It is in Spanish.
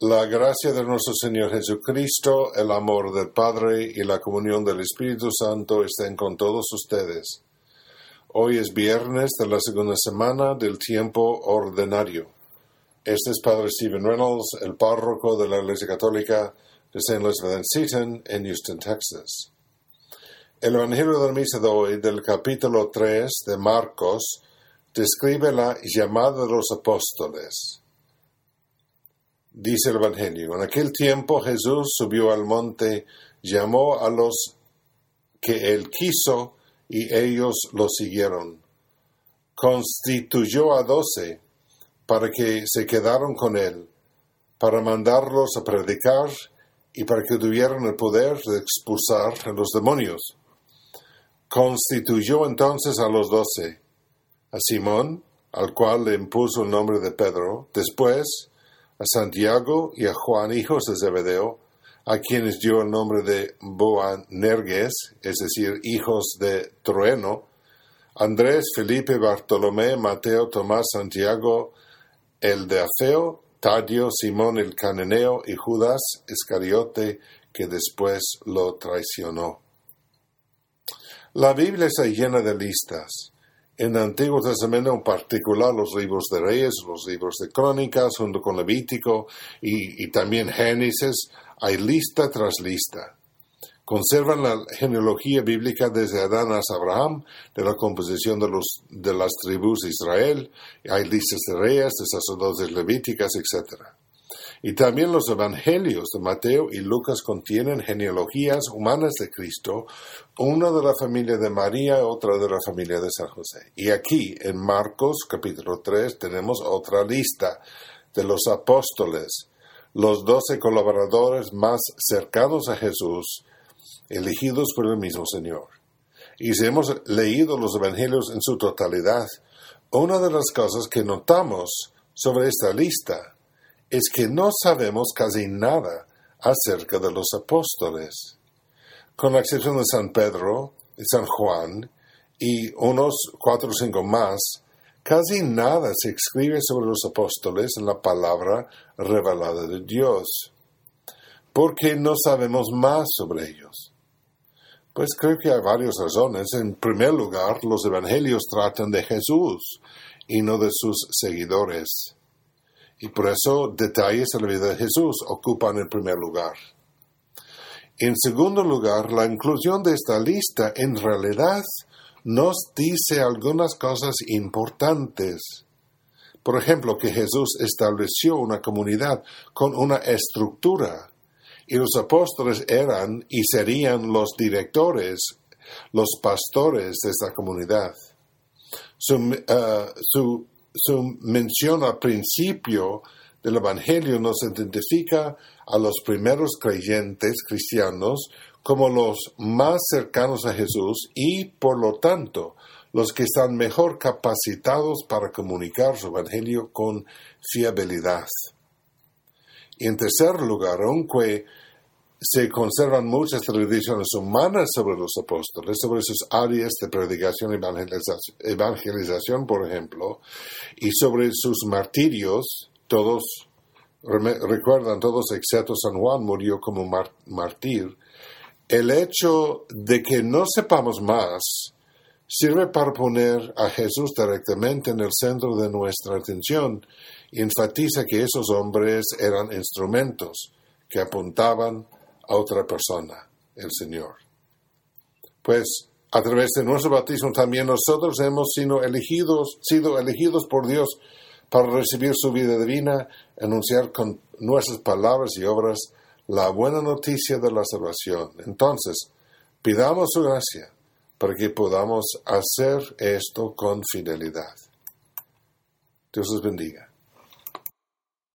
La gracia de nuestro Señor Jesucristo, el amor del Padre y la comunión del Espíritu Santo estén con todos ustedes. Hoy es viernes de la segunda semana del tiempo ordinario. Este es Padre Stephen Reynolds, el párroco de la Iglesia Católica de St. Elizabeth Seton en Houston, Texas. El Evangelio de la Misa de hoy, del capítulo 3 de Marcos, describe la llamada de los apóstoles. Dice el Evangelio, en aquel tiempo Jesús subió al monte, llamó a los que él quiso y ellos lo siguieron. Constituyó a doce para que se quedaron con él, para mandarlos a predicar y para que tuvieran el poder de expulsar a los demonios. Constituyó entonces a los doce, a Simón, al cual le impuso el nombre de Pedro, después a Santiago y a Juan, hijos de Zebedeo, a quienes dio el nombre de Boanerges, es decir, hijos de Trueno, Andrés, Felipe, Bartolomé, Mateo, Tomás, Santiago, el de Afeo, Tadio, Simón el Cananeo y Judas Iscariote, que después lo traicionó. La Biblia está llena de listas en el Antiguo Testamento, en particular los libros de Reyes, los libros de Crónicas, junto con Levítico y, también Génesis, hay lista tras lista. Conservan la genealogía bíblica desde Adán hasta Abraham, de la composición de, los, de las tribus de Israel, hay listas de reyes, de sacerdotes levíticas, etc. Y también los evangelios de Mateo y Lucas contienen genealogías humanas de Cristo, una de la familia de María, otra de la familia de San José. Y aquí, en Marcos capítulo 3, tenemos otra lista de los apóstoles, los doce colaboradores más cercanos a Jesús, elegidos por el mismo Señor. Y si hemos leído los evangelios en su totalidad, una de las cosas que notamos sobre esta lista es que no sabemos casi nada acerca de los apóstoles. Con la excepción de San Pedro y San Juan y unos cuatro o cinco más, casi nada se escribe sobre los apóstoles en la palabra revelada de Dios. ¿Por qué no sabemos más sobre ellos? Pues creo que hay varias razones. En primer lugar, los evangelios tratan de Jesús y no de sus seguidores y por eso detalles de la vida de Jesús ocupan el primer lugar. En segundo lugar, la inclusión de esta lista en realidad nos dice algunas cosas importantes. Por ejemplo, que Jesús estableció una comunidad con una estructura y los apóstoles eran y serían los directores, los pastores de esta comunidad. Su, uh, su su mención al principio del Evangelio nos identifica a los primeros creyentes cristianos como los más cercanos a Jesús y, por lo tanto, los que están mejor capacitados para comunicar su Evangelio con fiabilidad. Y en tercer lugar, aunque se conservan muchas tradiciones humanas sobre los apóstoles, sobre sus áreas de predicación y evangelización, por ejemplo, y sobre sus martirios, todos recuerdan, todos excepto San Juan murió como mártir, el hecho de que no sepamos más sirve para poner a Jesús directamente en el centro de nuestra atención. Y enfatiza que esos hombres eran instrumentos que apuntaban a otra persona, el Señor. Pues a través de nuestro bautismo también nosotros hemos sido elegidos, sido elegidos por Dios para recibir su vida divina, anunciar con nuestras palabras y obras la buena noticia de la salvación. Entonces, pidamos su gracia para que podamos hacer esto con fidelidad. Dios os bendiga.